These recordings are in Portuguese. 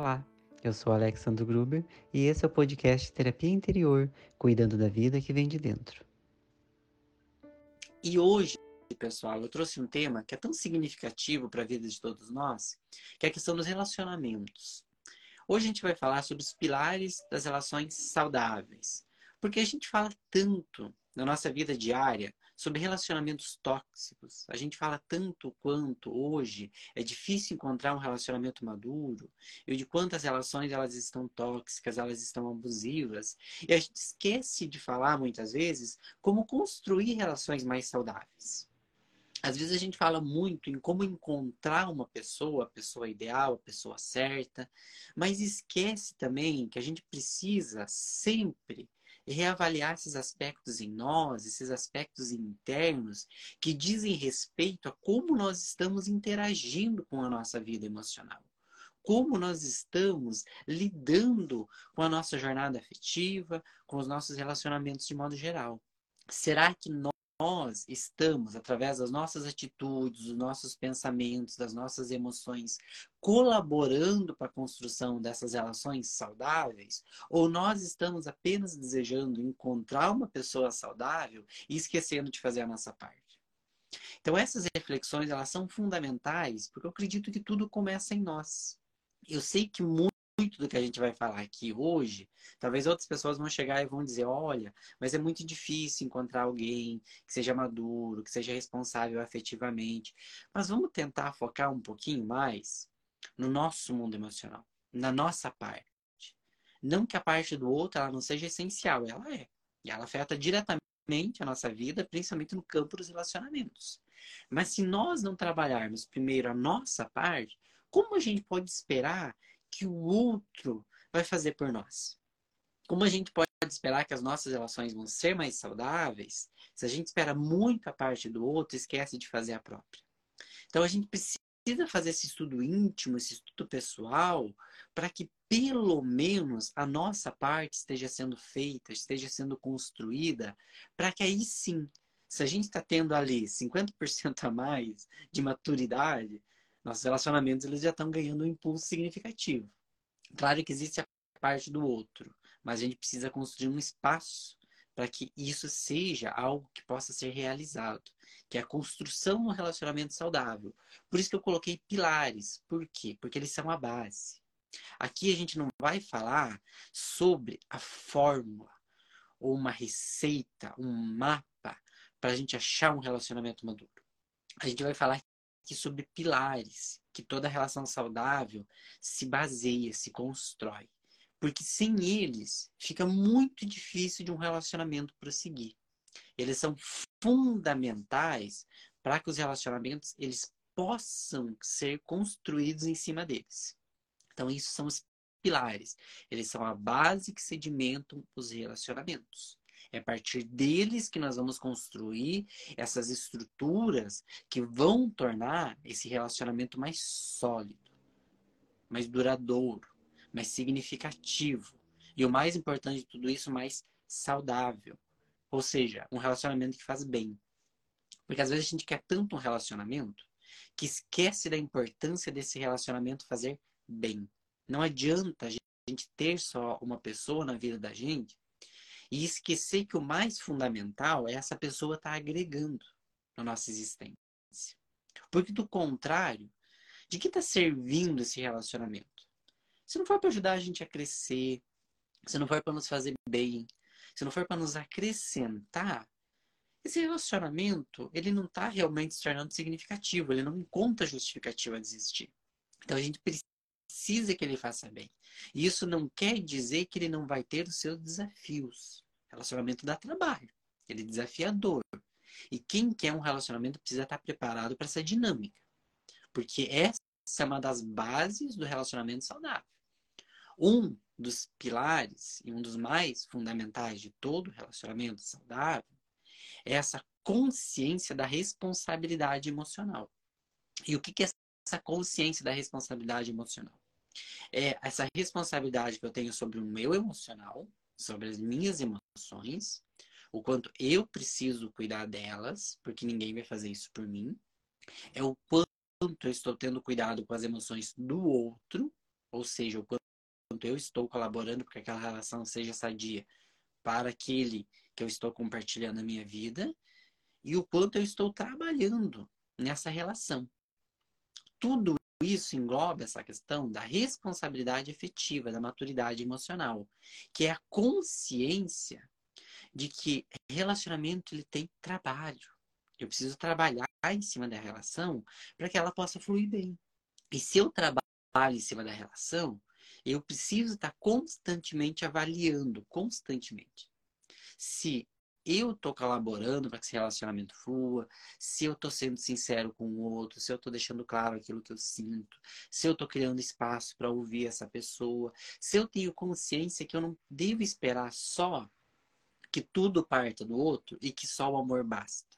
Olá, eu sou Alexandre Gruber e esse é o podcast Terapia Interior, cuidando da vida que vem de dentro. E hoje, pessoal, eu trouxe um tema que é tão significativo para a vida de todos nós, que é a questão dos relacionamentos. Hoje a gente vai falar sobre os pilares das relações saudáveis, porque a gente fala tanto na nossa vida diária sobre relacionamentos tóxicos. A gente fala tanto quanto hoje é difícil encontrar um relacionamento maduro e de quantas relações elas estão tóxicas, elas estão abusivas. E a gente esquece de falar muitas vezes como construir relações mais saudáveis. Às vezes a gente fala muito em como encontrar uma pessoa, a pessoa ideal, a pessoa certa, mas esquece também que a gente precisa sempre reavaliar esses aspectos em nós, esses aspectos internos que dizem respeito a como nós estamos interagindo com a nossa vida emocional. Como nós estamos lidando com a nossa jornada afetiva, com os nossos relacionamentos de modo geral. Será que nós nós estamos, através das nossas atitudes, dos nossos pensamentos, das nossas emoções, colaborando para a construção dessas relações saudáveis? Ou nós estamos apenas desejando encontrar uma pessoa saudável e esquecendo de fazer a nossa parte? Então, essas reflexões elas são fundamentais, porque eu acredito que tudo começa em nós. Eu sei que muito muito do que a gente vai falar aqui hoje, talvez outras pessoas vão chegar e vão dizer: olha, mas é muito difícil encontrar alguém que seja maduro, que seja responsável afetivamente. Mas vamos tentar focar um pouquinho mais no nosso mundo emocional, na nossa parte. Não que a parte do outro ela não seja essencial, ela é. E ela afeta diretamente a nossa vida, principalmente no campo dos relacionamentos. Mas se nós não trabalharmos primeiro a nossa parte, como a gente pode esperar que o outro vai fazer por nós. Como a gente pode esperar que as nossas relações vão ser mais saudáveis se a gente espera muito a parte do outro e esquece de fazer a própria? Então a gente precisa fazer esse estudo íntimo, esse estudo pessoal, para que pelo menos a nossa parte esteja sendo feita, esteja sendo construída, para que aí sim, se a gente está tendo ali 50% a mais de maturidade, nossos relacionamentos eles já estão ganhando um impulso significativo. Claro que existe a parte do outro, mas a gente precisa construir um espaço para que isso seja algo que possa ser realizado, que é a construção do relacionamento saudável. Por isso que eu coloquei pilares. Por quê? Porque eles são a base. Aqui a gente não vai falar sobre a fórmula ou uma receita, um mapa para a gente achar um relacionamento maduro. A gente vai falar aqui sobre pilares que toda relação saudável se baseia, se constrói. Porque sem eles fica muito difícil de um relacionamento prosseguir. Eles são fundamentais para que os relacionamentos eles possam ser construídos em cima deles. Então, isso são os pilares. Eles são a base que sedimentam os relacionamentos. É a partir deles que nós vamos construir essas estruturas que vão tornar esse relacionamento mais sólido, mais duradouro, mais significativo. E o mais importante de tudo isso, mais saudável. Ou seja, um relacionamento que faz bem. Porque às vezes a gente quer tanto um relacionamento que esquece da importância desse relacionamento fazer bem. Não adianta a gente ter só uma pessoa na vida da gente e esquecer que o mais fundamental é essa pessoa estar tá agregando na nossa existência. Porque do contrário, de que está servindo esse relacionamento? Se não for para ajudar a gente a crescer, se não for para nos fazer bem, se não for para nos acrescentar, esse relacionamento ele não está realmente se tornando significativo, ele não encontra justificativa de existir. Então a gente precisa que ele faça bem. E isso não quer dizer que ele não vai ter os seus desafios. Relacionamento dá trabalho, ele é desafiador. E quem quer um relacionamento precisa estar preparado para essa dinâmica. Porque essa é uma das bases do relacionamento saudável. Um dos pilares e um dos mais fundamentais de todo relacionamento saudável é essa consciência da responsabilidade emocional. E o que é essa consciência da responsabilidade emocional? É essa responsabilidade que eu tenho sobre o meu emocional, sobre as minhas emoções, o quanto eu preciso cuidar delas, porque ninguém vai fazer isso por mim. É o quanto eu estou tendo cuidado com as emoções do outro, ou seja, o quanto eu estou colaborando para que aquela relação seja sadia para aquele que eu estou compartilhando a minha vida e o quanto eu estou trabalhando nessa relação. Tudo isso engloba essa questão da responsabilidade efetiva, da maturidade emocional, que é a consciência de que relacionamento ele tem trabalho. Eu preciso trabalhar em cima da relação para que ela possa fluir bem. E se eu trabalho em cima da relação, eu preciso estar constantemente avaliando, constantemente. Se eu estou colaborando para que esse relacionamento flua, se eu estou sendo sincero com o outro, se eu estou deixando claro aquilo que eu sinto, se eu estou criando espaço para ouvir essa pessoa, se eu tenho consciência que eu não devo esperar só que tudo parta do outro e que só o amor basta.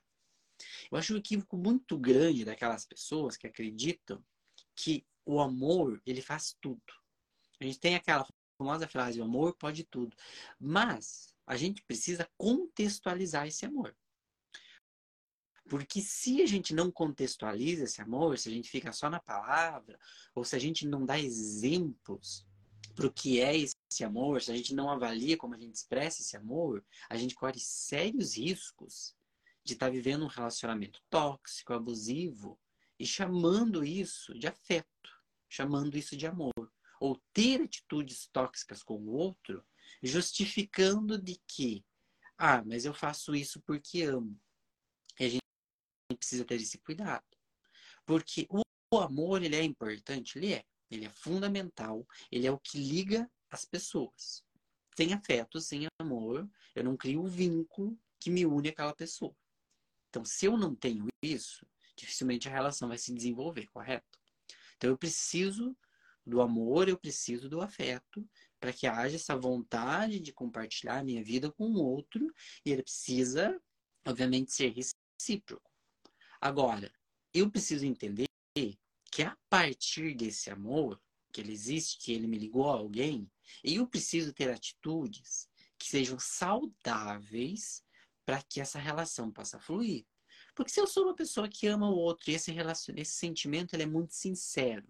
Eu acho um equívoco muito grande daquelas pessoas que acreditam que o amor ele faz tudo. A gente tem aquela famosa frase: o amor pode tudo. Mas a gente precisa contextualizar esse amor. Porque se a gente não contextualiza esse amor, se a gente fica só na palavra, ou se a gente não dá exemplos para o que é esse amor, se a gente não avalia como a gente expressa esse amor, a gente corre sérios riscos de estar tá vivendo um relacionamento tóxico, abusivo e chamando isso de afeto, chamando isso de amor ou ter atitudes tóxicas com o outro, justificando de que, ah, mas eu faço isso porque amo. E a gente precisa ter esse cuidado. Porque o amor, ele é importante, ele é. Ele é fundamental, ele é o que liga as pessoas. Sem afeto, sem amor, eu não crio o vínculo que me une àquela pessoa. Então, se eu não tenho isso, dificilmente a relação vai se desenvolver, correto? Então, eu preciso do amor, eu preciso do afeto para que haja essa vontade de compartilhar a minha vida com o outro e ele precisa, obviamente, ser recíproco. Agora, eu preciso entender que a partir desse amor que ele existe, que ele me ligou a alguém, eu preciso ter atitudes que sejam saudáveis para que essa relação possa fluir. Porque se eu sou uma pessoa que ama o outro e esse, relacion... esse sentimento ele é muito sincero,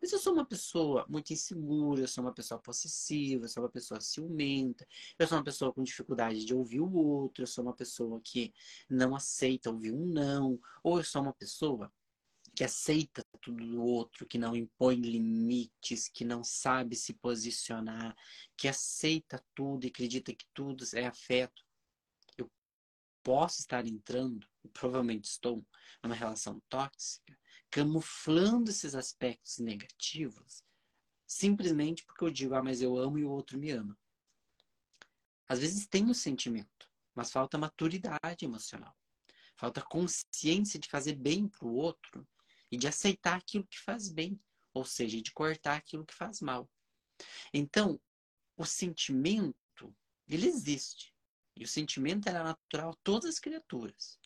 mas eu sou uma pessoa muito insegura, eu sou uma pessoa possessiva, eu sou uma pessoa ciumenta, eu sou uma pessoa com dificuldade de ouvir o outro, eu sou uma pessoa que não aceita ouvir um não, ou eu sou uma pessoa que aceita tudo do outro, que não impõe limites, que não sabe se posicionar, que aceita tudo e acredita que tudo é afeto. Eu posso estar entrando, provavelmente estou, numa relação tóxica, camuflando esses aspectos negativos, simplesmente porque eu digo, ah, mas eu amo e o outro me ama. Às vezes tem o sentimento, mas falta maturidade emocional. Falta consciência de fazer bem para o outro e de aceitar aquilo que faz bem, ou seja, de cortar aquilo que faz mal. Então, o sentimento, ele existe. E o sentimento era natural a todas as criaturas.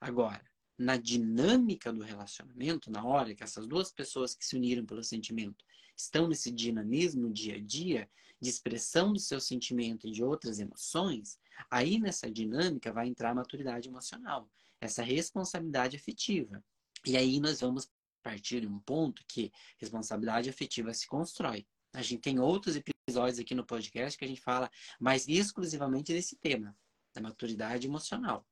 Agora, na dinâmica do relacionamento, na hora que essas duas pessoas que se uniram pelo sentimento estão nesse dinamismo dia a dia de expressão do seu sentimento e de outras emoções, aí nessa dinâmica vai entrar a maturidade emocional, essa responsabilidade afetiva. E aí nós vamos partir de um ponto que responsabilidade afetiva se constrói. A gente tem outros episódios aqui no podcast que a gente fala mais exclusivamente desse tema, da maturidade emocional.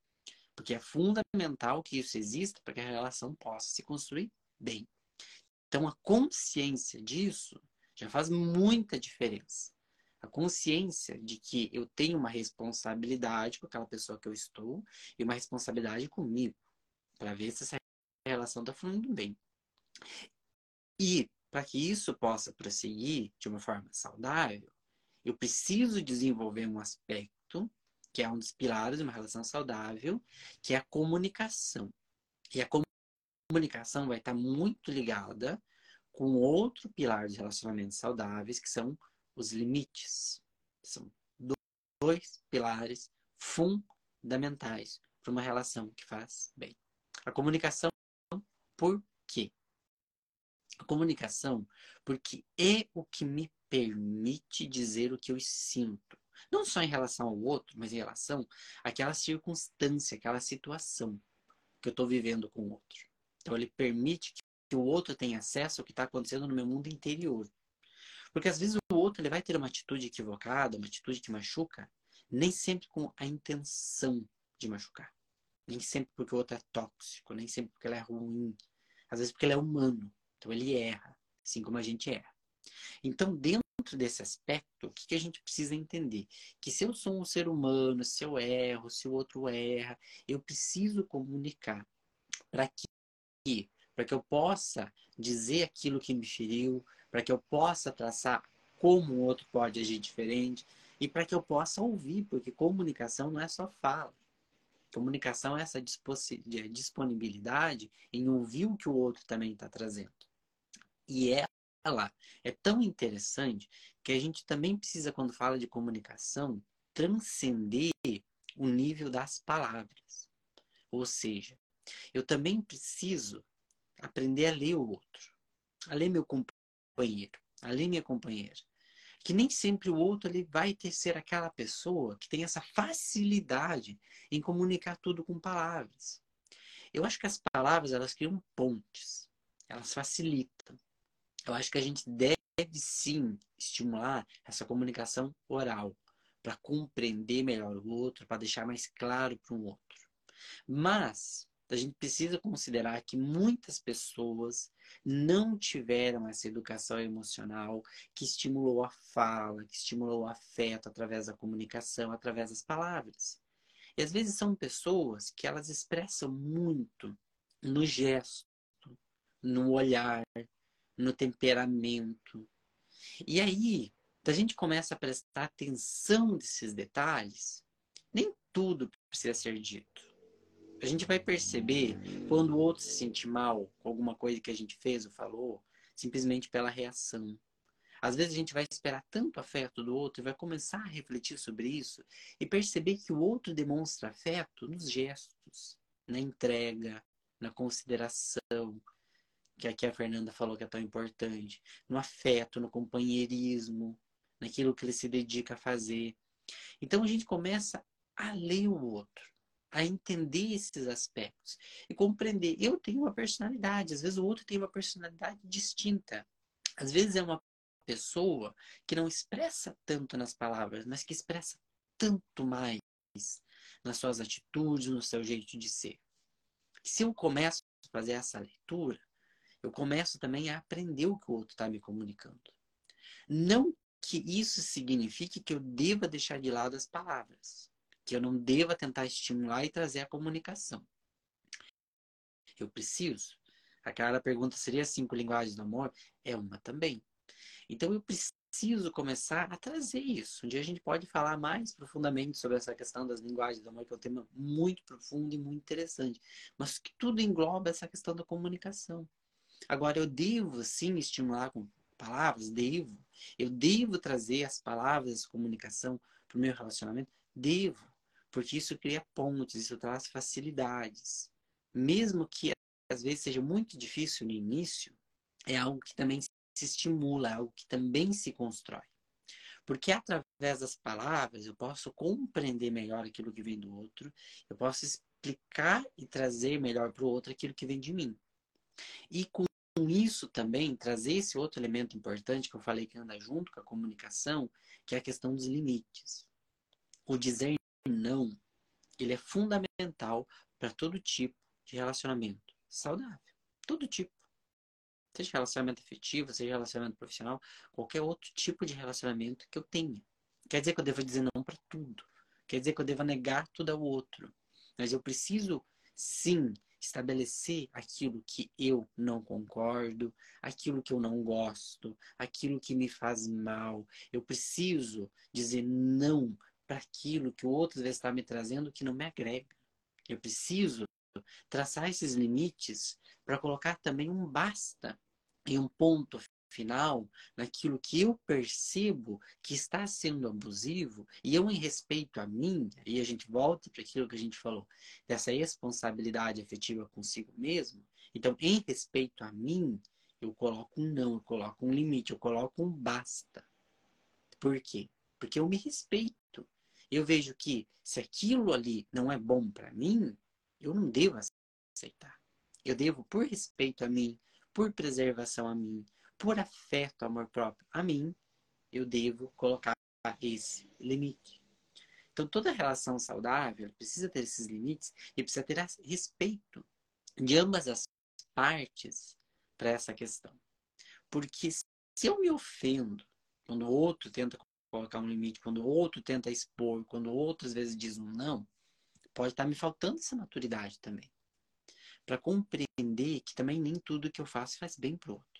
Porque é fundamental que isso exista para que a relação possa se construir bem. Então, a consciência disso já faz muita diferença. A consciência de que eu tenho uma responsabilidade com aquela pessoa que eu estou e uma responsabilidade comigo, para ver se essa relação está fluindo bem. E para que isso possa prosseguir de uma forma saudável, eu preciso desenvolver um aspecto que é um dos pilares de uma relação saudável, que é a comunicação. E a comunicação vai estar muito ligada com outro pilar de relacionamentos saudáveis, que são os limites. São dois pilares fundamentais para uma relação que faz bem. A comunicação, por quê? A comunicação, porque é o que me permite dizer o que eu sinto. Não só em relação ao outro, mas em relação àquela circunstância, aquela situação que eu estou vivendo com o outro. Então, ele permite que o outro tenha acesso ao que está acontecendo no meu mundo interior. Porque às vezes o outro ele vai ter uma atitude equivocada, uma atitude que machuca, nem sempre com a intenção de machucar. Nem sempre porque o outro é tóxico, nem sempre porque ele é ruim. Às vezes porque ele é humano. Então ele erra, assim como a gente erra. Então, dentro desse aspecto, o que, que a gente precisa entender? Que se eu sou um ser humano, se eu erro, se o outro erra, eu preciso comunicar para que para que eu possa dizer aquilo que me feriu, para que eu possa traçar como o outro pode agir diferente e para que eu possa ouvir, porque comunicação não é só fala. Comunicação é essa disponibilidade em ouvir o que o outro também está trazendo. E ela é tão interessante que a gente também precisa, quando fala de comunicação, transcender o nível das palavras. Ou seja, eu também preciso aprender a ler o outro, a ler meu companheiro, a ler minha companheira. Que nem sempre o outro ele vai ter ser aquela pessoa que tem essa facilidade em comunicar tudo com palavras. Eu acho que as palavras elas criam pontes, elas facilitam. Eu acho que a gente deve sim estimular essa comunicação oral para compreender melhor o outro, para deixar mais claro para o outro. Mas a gente precisa considerar que muitas pessoas não tiveram essa educação emocional que estimulou a fala, que estimulou o afeto através da comunicação, através das palavras. E às vezes são pessoas que elas expressam muito no gesto, no olhar, no temperamento. E aí, a gente começa a prestar atenção nesses detalhes, nem tudo precisa ser dito. A gente vai perceber quando o outro se sente mal com alguma coisa que a gente fez ou falou, simplesmente pela reação. Às vezes a gente vai esperar tanto afeto do outro e vai começar a refletir sobre isso e perceber que o outro demonstra afeto nos gestos, na entrega, na consideração, que aqui a Fernanda falou que é tão importante, no afeto, no companheirismo, naquilo que ele se dedica a fazer. Então a gente começa a ler o outro a entender esses aspectos e compreender. Eu tenho uma personalidade, às vezes o outro tem uma personalidade distinta. Às vezes é uma pessoa que não expressa tanto nas palavras, mas que expressa tanto mais nas suas atitudes, no seu jeito de ser. Se eu começo a fazer essa leitura, eu começo também a aprender o que o outro está me comunicando. Não que isso signifique que eu deva deixar de lado as palavras que eu não deva tentar estimular e trazer a comunicação. Eu preciso. Aquela pergunta seria cinco linguagens do amor? É uma também. Então eu preciso começar a trazer isso. Um dia a gente pode falar mais profundamente sobre essa questão das linguagens do amor, que é um tema muito profundo e muito interessante. Mas que tudo engloba essa questão da comunicação. Agora, eu devo sim estimular com palavras? Devo. Eu devo trazer as palavras, comunicação para o meu relacionamento? Devo porque isso cria pontes, isso traz facilidades. Mesmo que às vezes seja muito difícil no início, é algo que também se estimula, é algo que também se constrói. Porque através das palavras eu posso compreender melhor aquilo que vem do outro, eu posso explicar e trazer melhor para o outro aquilo que vem de mim. E com isso também trazer esse outro elemento importante que eu falei que anda junto com a comunicação, que é a questão dos limites. O dizer não, ele é fundamental para todo tipo de relacionamento saudável. Todo tipo. Seja relacionamento afetivo, seja relacionamento profissional, qualquer outro tipo de relacionamento que eu tenha. Quer dizer que eu devo dizer não para tudo. Quer dizer que eu devo negar tudo ao outro. Mas eu preciso, sim, estabelecer aquilo que eu não concordo, aquilo que eu não gosto, aquilo que me faz mal. Eu preciso dizer não para aquilo que o outro está me trazendo que não me agrega. Eu preciso traçar esses limites para colocar também um basta e um ponto final naquilo que eu percebo que está sendo abusivo e eu em respeito a mim, e a gente volta para aquilo que a gente falou, dessa responsabilidade afetiva consigo mesmo. Então, em respeito a mim, eu coloco um não, eu coloco um limite, eu coloco um basta. Por quê? Porque eu me respeito eu vejo que se aquilo ali não é bom para mim, eu não devo aceitar. Eu devo, por respeito a mim, por preservação a mim, por afeto, amor próprio a mim, eu devo colocar esse limite. Então, toda relação saudável precisa ter esses limites e precisa ter respeito de ambas as partes para essa questão. Porque se eu me ofendo quando o outro tenta colocar um limite, quando o outro tenta expor, quando o outro às vezes diz um não, pode estar me faltando essa maturidade também. Para compreender que também nem tudo que eu faço faz bem para o outro.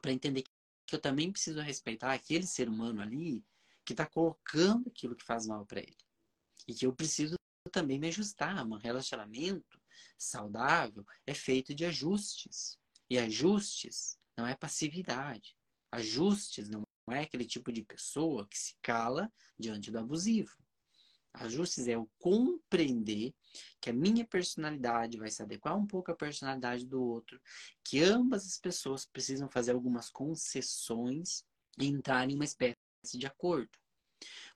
Para entender que eu também preciso respeitar aquele ser humano ali que está colocando aquilo que faz mal para ele. E que eu preciso também me ajustar. Um relacionamento saudável é feito de ajustes. E ajustes não é passividade. Ajustes não é aquele tipo de pessoa que se cala diante do abusivo. Ajustes é o compreender que a minha personalidade vai se adequar um pouco à personalidade do outro, que ambas as pessoas precisam fazer algumas concessões e entrar em uma espécie de acordo.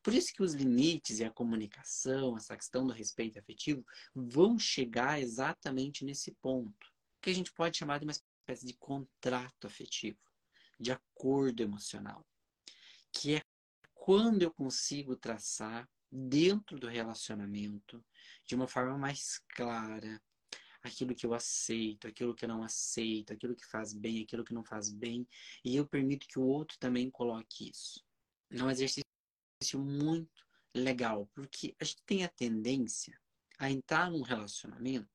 Por isso que os limites e a comunicação, essa questão do respeito afetivo, vão chegar exatamente nesse ponto, que a gente pode chamar de uma espécie de contrato afetivo, de acordo emocional, que é quando eu consigo traçar dentro do relacionamento de uma forma mais clara aquilo que eu aceito, aquilo que eu não aceito, aquilo que faz bem, aquilo que não faz bem, e eu permito que o outro também coloque isso. É um exercício muito legal, porque a gente tem a tendência a entrar num relacionamento,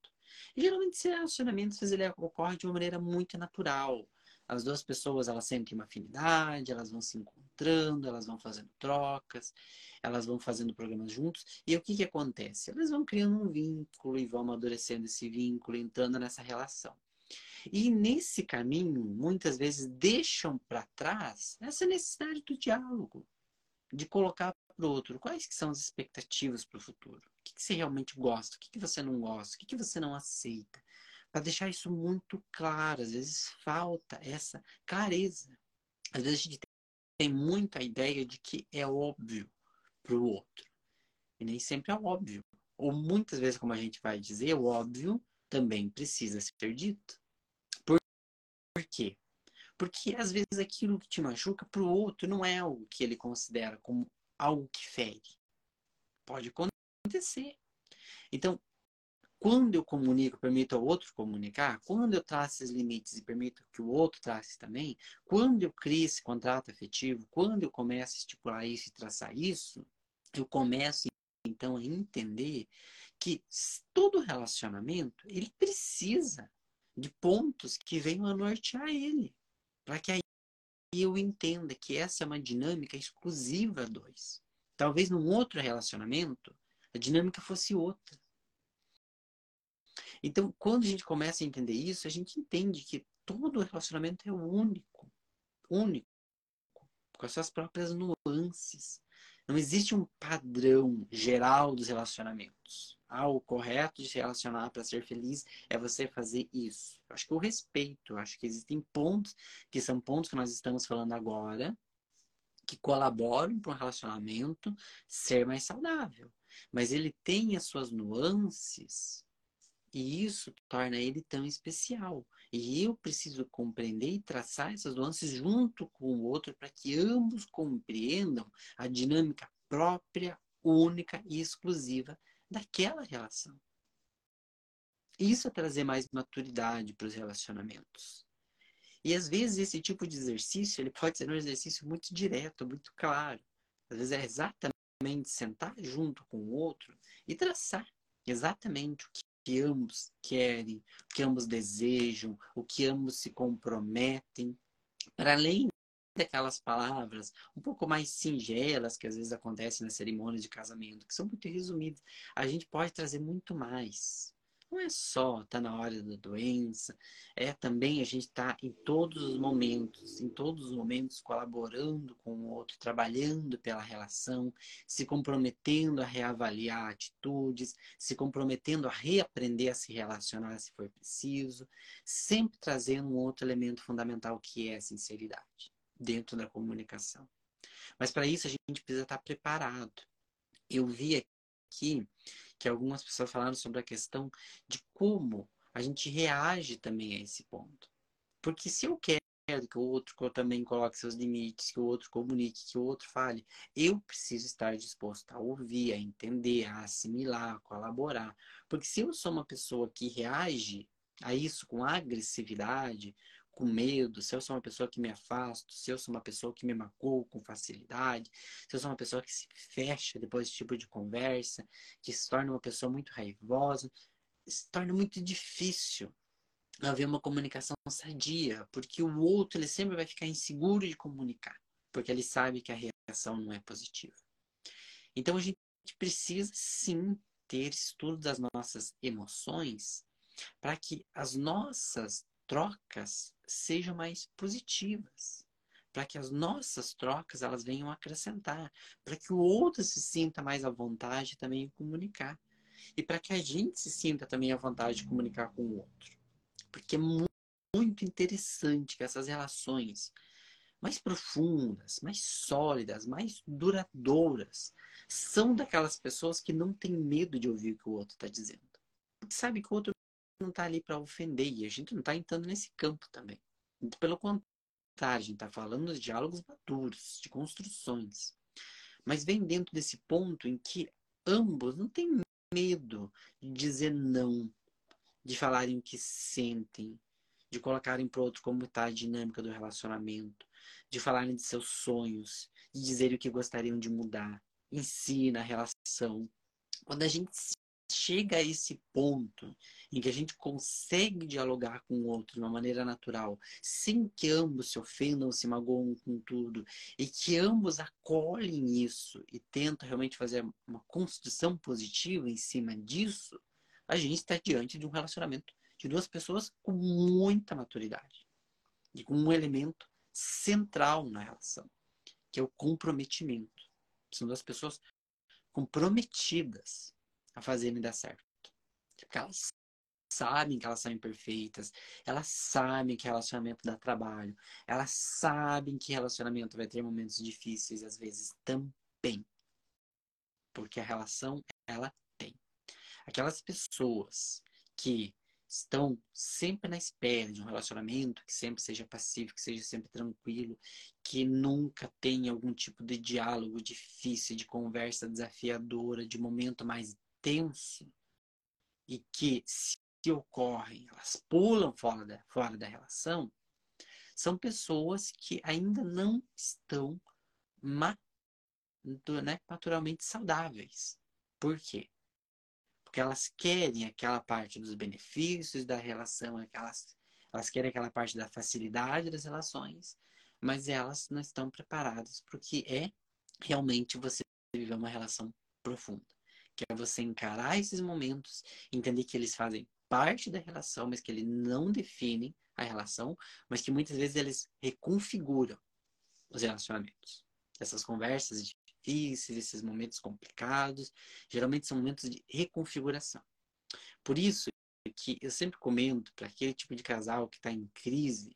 e geralmente esse relacionamento ele ocorre de uma maneira muito natural. As duas pessoas elas sentem uma afinidade, elas vão se encontrando, elas vão fazendo trocas, elas vão fazendo programas juntos. E o que, que acontece? Elas vão criando um vínculo e vão amadurecendo esse vínculo, entrando nessa relação. E nesse caminho, muitas vezes deixam para trás essa necessidade do diálogo, de colocar para o outro quais que são as expectativas para o futuro. O que, que, você realmente gosta, o que, que você não gosta, o que, que você não aceita. Para deixar isso muito claro. Às vezes falta essa clareza. Às vezes a gente tem muita ideia de que é óbvio para o outro. E nem sempre é óbvio. Ou muitas vezes, como a gente vai dizer, o óbvio também precisa ser dito. Por, por quê? Porque às vezes aquilo que te machuca para o outro não é algo que ele considera como algo que fere. Pode acontecer. Então, quando eu comunico, permito ao outro comunicar, quando eu traço esses limites e permito que o outro trace também, quando eu crio esse contrato afetivo, quando eu começo a estipular isso e traçar isso, eu começo então a entender que todo relacionamento ele precisa de pontos que venham a nortear ele para que aí eu entenda que essa é uma dinâmica exclusiva a dois. Talvez num outro relacionamento a dinâmica fosse outra. Então, quando a gente começa a entender isso, a gente entende que todo relacionamento é único, único, com as suas próprias nuances. Não existe um padrão geral dos relacionamentos ah, o correto de se relacionar para ser feliz é você fazer isso. Eu acho que o respeito, eu acho que existem pontos que são pontos que nós estamos falando agora que colaboram para um relacionamento ser mais saudável. Mas ele tem as suas nuances e isso torna ele tão especial. E eu preciso compreender e traçar essas nuances junto com o outro para que ambos compreendam a dinâmica própria, única e exclusiva daquela relação. Isso é trazer mais maturidade para os relacionamentos. E às vezes esse tipo de exercício, ele pode ser um exercício muito direto, muito claro. Às vezes é exatamente sentar junto com o outro e traçar exatamente o que ambos querem, o que ambos desejam, o que ambos se comprometem, para além daquelas palavras um pouco mais singelas que às vezes acontecem nas cerimônias de casamento, que são muito resumidas, a gente pode trazer muito mais. Não é só tá na hora da doença, é também a gente tá em todos os momentos, em todos os momentos colaborando com o outro, trabalhando pela relação, se comprometendo a reavaliar atitudes, se comprometendo a reaprender a se relacionar se for preciso, sempre trazendo um outro elemento fundamental que é a sinceridade dentro da comunicação. Mas para isso a gente precisa estar preparado. Eu vi aqui que algumas pessoas falaram sobre a questão de como a gente reage também a esse ponto. Porque se eu quero que o outro também coloque seus limites, que o outro comunique, que o outro fale. Eu preciso estar disposto a ouvir, a entender, a assimilar, a colaborar. Porque se eu sou uma pessoa que reage a isso com agressividade, com medo, se eu sou uma pessoa que me afasto, se eu sou uma pessoa que me magoa com facilidade, se eu sou uma pessoa que se fecha depois desse tipo de conversa, que se torna uma pessoa muito raivosa, se torna muito difícil haver uma comunicação sadia, porque o outro ele sempre vai ficar inseguro de comunicar, porque ele sabe que a reação não é positiva. Então a gente precisa sim ter estudo das nossas emoções para que as nossas trocas sejam mais positivas, para que as nossas trocas elas venham acrescentar, para que o outro se sinta mais à vontade também em comunicar e para que a gente se sinta também à vontade de comunicar com o outro. Porque é muito interessante que essas relações mais profundas, mais sólidas, mais duradouras, são daquelas pessoas que não têm medo de ouvir o que o outro está dizendo. Porque sabe que o outro não está ali para ofender e a gente não está entrando nesse campo também. Pelo contrário, a gente está falando de diálogos maduros, de construções. Mas vem dentro desse ponto em que ambos não têm medo de dizer não, de falarem o que sentem, de colocarem para o outro como está a dinâmica do relacionamento, de falarem de seus sonhos, de dizerem o que gostariam de mudar em si, na relação. Quando a gente chega a esse ponto em que a gente consegue dialogar com o outro de uma maneira natural, sem que ambos se ofendam, se magoam com tudo, e que ambos acolhem isso e tentam realmente fazer uma construção positiva em cima disso, a gente está diante de um relacionamento de duas pessoas com muita maturidade e com um elemento central na relação, que é o comprometimento. São duas pessoas comprometidas a fazerem dar certo. Porque elas sabem que elas são imperfeitas, elas sabem que relacionamento dá trabalho, elas sabem que relacionamento vai ter momentos difíceis, às vezes também. Porque a relação, ela tem. Aquelas pessoas que estão sempre na espera de um relacionamento que sempre seja pacífico, que seja sempre tranquilo, que nunca tenha algum tipo de diálogo difícil, de conversa desafiadora, de momento mais tenso e que se ocorrem, elas pulam fora da, fora da relação, são pessoas que ainda não estão né, naturalmente saudáveis. Por quê? Porque elas querem aquela parte dos benefícios da relação, aquelas, elas querem aquela parte da facilidade das relações, mas elas não estão preparadas para o que é realmente você viver uma relação profunda que é você encarar esses momentos, entender que eles fazem parte da relação, mas que eles não definem a relação, mas que muitas vezes eles reconfiguram os relacionamentos. Essas conversas difíceis, esses momentos complicados, geralmente são momentos de reconfiguração. Por isso que eu sempre comento para aquele tipo de casal que está em crise,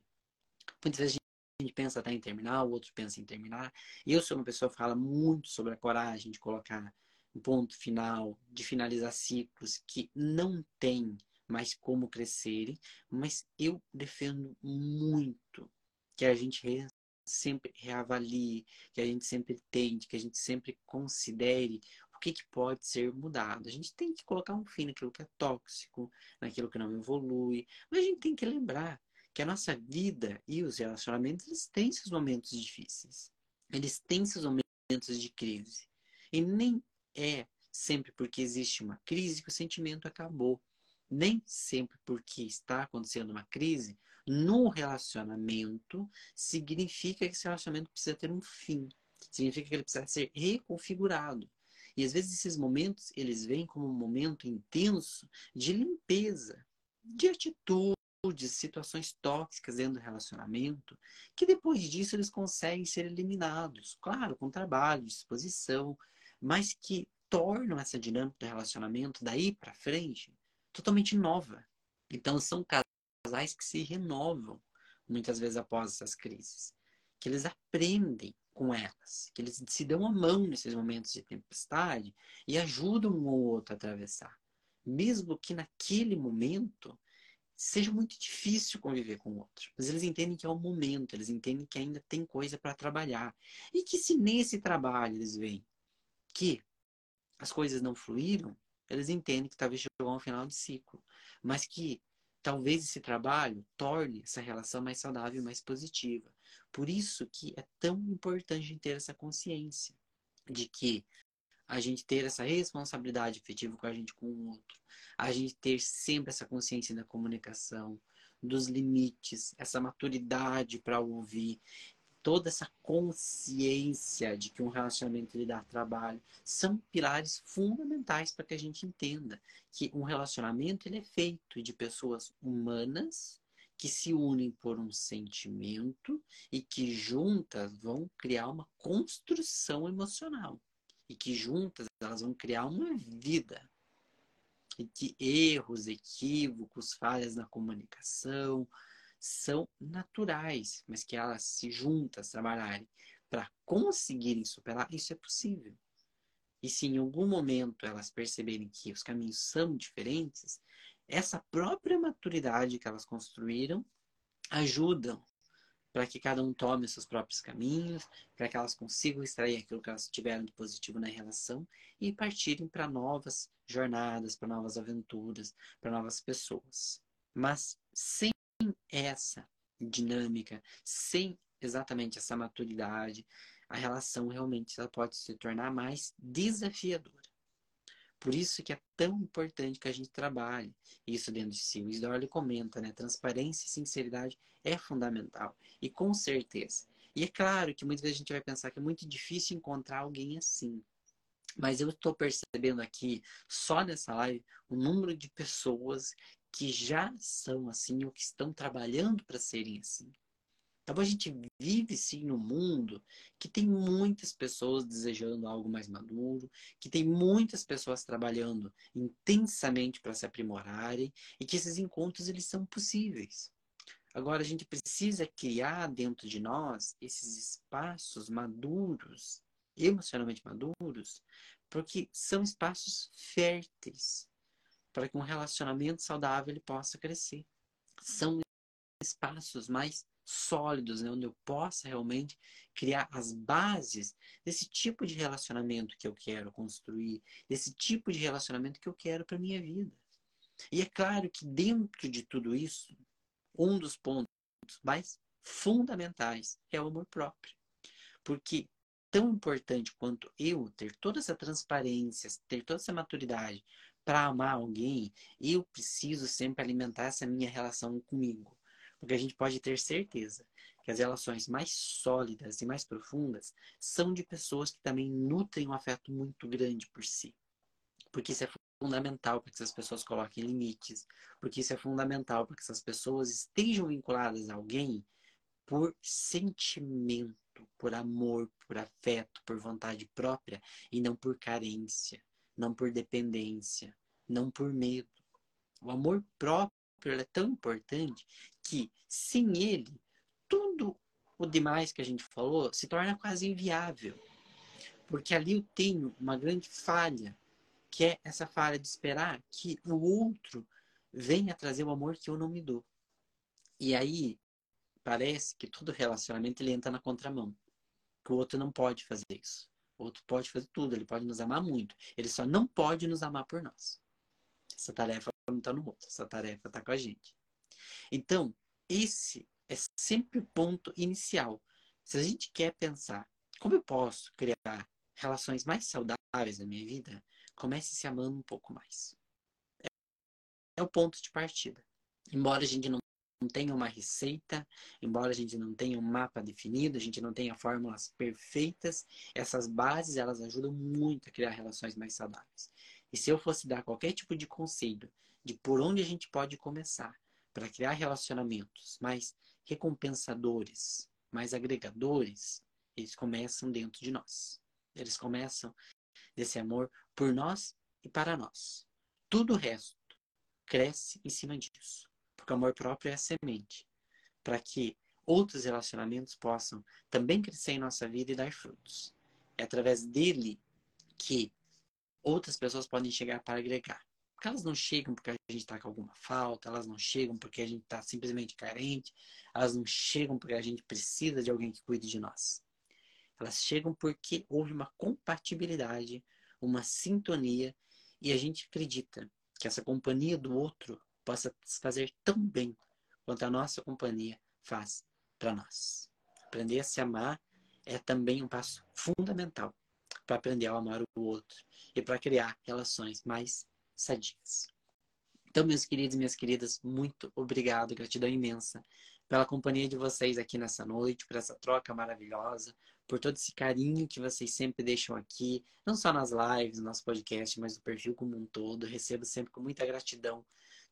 muitas vezes a gente pensa até em terminar, o outro pensa em terminar. Eu sou uma pessoa que fala muito sobre a coragem de colocar um ponto final, de finalizar ciclos que não tem mais como crescerem, mas eu defendo muito que a gente sempre reavalie, que a gente sempre tente, que a gente sempre considere o que, que pode ser mudado. A gente tem que colocar um fim naquilo que é tóxico, naquilo que não evolui, mas a gente tem que lembrar que a nossa vida e os relacionamentos eles têm seus momentos difíceis, eles têm seus momentos de crise. E nem é sempre porque existe uma crise que o sentimento acabou. Nem sempre porque está acontecendo uma crise no relacionamento significa que esse relacionamento precisa ter um fim. Significa que ele precisa ser reconfigurado. E às vezes esses momentos, eles vêm como um momento intenso de limpeza, de atitudes, situações tóxicas dentro do relacionamento, que depois disso eles conseguem ser eliminados. Claro, com trabalho, disposição, mas que tornam essa dinâmica do relacionamento daí para frente totalmente nova. Então são casais que se renovam muitas vezes após essas crises, que eles aprendem com elas, que eles se dão a mão nesses momentos de tempestade e ajudam um ou outro a atravessar, mesmo que naquele momento seja muito difícil conviver com o outro. Mas eles entendem que é o momento, eles entendem que ainda tem coisa para trabalhar. E que se nesse trabalho eles veem que as coisas não fluíram, eles entendem que talvez chegou a um final de ciclo. Mas que talvez esse trabalho torne essa relação mais saudável e mais positiva. Por isso que é tão importante ter essa consciência de que a gente ter essa responsabilidade efetiva com a gente com o outro, a gente ter sempre essa consciência da comunicação, dos limites, essa maturidade para ouvir, toda essa consciência de que um relacionamento lhe dá trabalho, são pilares fundamentais para que a gente entenda que um relacionamento ele é feito de pessoas humanas que se unem por um sentimento e que juntas vão criar uma construção emocional e que juntas elas vão criar uma vida. E que erros, equívocos, falhas na comunicação são naturais, mas que elas se juntas trabalharem para conseguirem superar, isso é possível. E se em algum momento elas perceberem que os caminhos são diferentes, essa própria maturidade que elas construíram ajudam para que cada um tome seus próprios caminhos, para que elas consigam extrair aquilo que elas tiveram de positivo na relação e partirem para novas jornadas, para novas aventuras, para novas pessoas. Mas sem essa dinâmica, sem exatamente essa maturidade, a relação realmente ela pode se tornar mais desafiadora. Por isso que é tão importante que a gente trabalhe isso dentro de si. O Isidoro comenta, né? Transparência e sinceridade é fundamental. E com certeza. E é claro que muitas vezes a gente vai pensar que é muito difícil encontrar alguém assim. Mas eu estou percebendo aqui, só nessa live, o número de pessoas que já são assim ou que estão trabalhando para serem assim. Então a gente vive sim no mundo que tem muitas pessoas desejando algo mais maduro, que tem muitas pessoas trabalhando intensamente para se aprimorarem e que esses encontros eles são possíveis. Agora a gente precisa criar dentro de nós esses espaços maduros, emocionalmente maduros, porque são espaços férteis para que um relacionamento saudável ele possa crescer. São espaços mais sólidos, né? onde eu possa realmente criar as bases desse tipo de relacionamento que eu quero construir, desse tipo de relacionamento que eu quero para minha vida. E é claro que dentro de tudo isso, um dos pontos mais fundamentais é o amor próprio. Porque tão importante quanto eu ter toda essa transparência, ter toda essa maturidade para amar alguém, eu preciso sempre alimentar essa minha relação comigo. Porque a gente pode ter certeza que as relações mais sólidas e mais profundas são de pessoas que também nutrem um afeto muito grande por si. Porque isso é fundamental para que essas pessoas coloquem limites, porque isso é fundamental para que essas pessoas estejam vinculadas a alguém por sentimento, por amor, por afeto, por vontade própria e não por carência, não por dependência, não por medo. O amor próprio é tão importante que sem ele, tudo o demais que a gente falou se torna quase inviável. Porque ali eu tenho uma grande falha, que é essa falha de esperar que o outro venha trazer o amor que eu não me dou. E aí parece que todo relacionamento ele entra na contramão. Que o outro não pode fazer isso. Outro pode fazer tudo, ele pode nos amar muito. Ele só não pode nos amar por nós. Essa tarefa não está no outro, essa tarefa está com a gente. Então, esse é sempre o ponto inicial. Se a gente quer pensar como eu posso criar relações mais saudáveis na minha vida, comece se amando um pouco mais. É o ponto de partida. Embora a gente não tenha uma receita, embora a gente não tenha um mapa definido, a gente não tenha fórmulas perfeitas, essas bases elas ajudam muito a criar relações mais saudáveis. E se eu fosse dar qualquer tipo de conselho de por onde a gente pode começar para criar relacionamentos mais recompensadores, mais agregadores, eles começam dentro de nós. Eles começam desse amor por nós e para nós. Tudo o resto cresce em cima disso. Porque o amor próprio é a semente para que outros relacionamentos possam também crescer em nossa vida e dar frutos. É através dele que outras pessoas podem chegar para agregar. Porque elas não chegam porque a gente está com alguma falta, elas não chegam porque a gente está simplesmente carente, elas não chegam porque a gente precisa de alguém que cuide de nós. Elas chegam porque houve uma compatibilidade, uma sintonia e a gente acredita que essa companhia do outro possa fazer tão bem quanto a nossa companhia faz para nós. Aprender a se amar é também um passo fundamental para aprender a amar o outro e para criar relações mais sadias. Então, meus queridos e minhas queridas, muito obrigado, gratidão imensa pela companhia de vocês aqui nessa noite, por essa troca maravilhosa, por todo esse carinho que vocês sempre deixam aqui, não só nas lives, no nosso podcast, mas no perfil como um todo. Recebo sempre com muita gratidão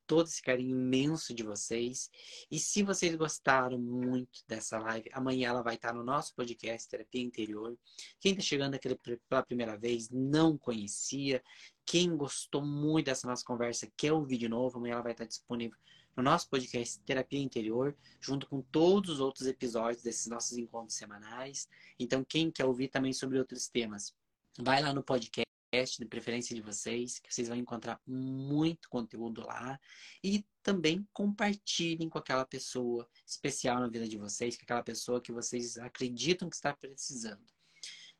todo esse carinho imenso de vocês. E se vocês gostaram muito dessa live, amanhã ela vai estar no nosso podcast Terapia Interior. Quem está chegando aqui pela primeira vez, não conhecia. Quem gostou muito dessa nossa conversa, quer ouvir de novo, amanhã ela vai estar disponível no nosso podcast Terapia Interior, junto com todos os outros episódios desses nossos encontros semanais. Então, quem quer ouvir também sobre outros temas, vai lá no podcast de preferência de vocês, que vocês vão encontrar muito conteúdo lá. E também compartilhem com aquela pessoa especial na vida de vocês, com aquela pessoa que vocês acreditam que está precisando.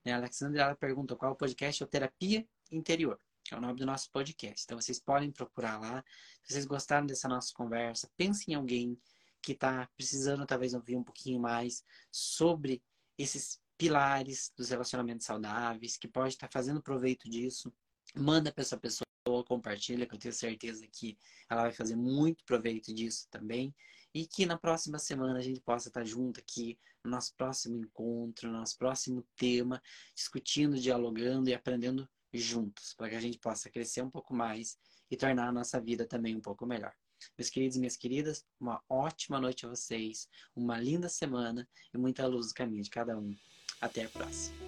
Né? A Alexandra ela pergunta qual o podcast é o Terapia Interior, que é o nome do nosso podcast. Então vocês podem procurar lá. Se vocês gostaram dessa nossa conversa, pensem em alguém que está precisando talvez ouvir um pouquinho mais sobre esses pilares dos relacionamentos saudáveis, que pode estar fazendo proveito disso. Manda para essa pessoa, compartilha, que eu tenho certeza que ela vai fazer muito proveito disso também. E que na próxima semana a gente possa estar junto aqui no nosso próximo encontro, no nosso próximo tema, discutindo, dialogando e aprendendo juntos, para que a gente possa crescer um pouco mais e tornar a nossa vida também um pouco melhor. Meus queridos e minhas queridas, uma ótima noite a vocês, uma linda semana e muita luz no caminho de cada um. Até a próxima.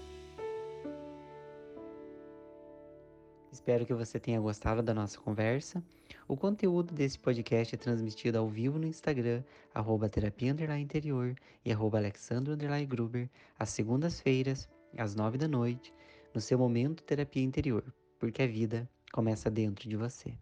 Espero que você tenha gostado da nossa conversa. O conteúdo desse podcast é transmitido ao vivo no Instagram, arroba terapia interior e arroba alexandro gruber, às segundas-feiras, às nove da noite, no seu momento terapia interior, porque a vida começa dentro de você.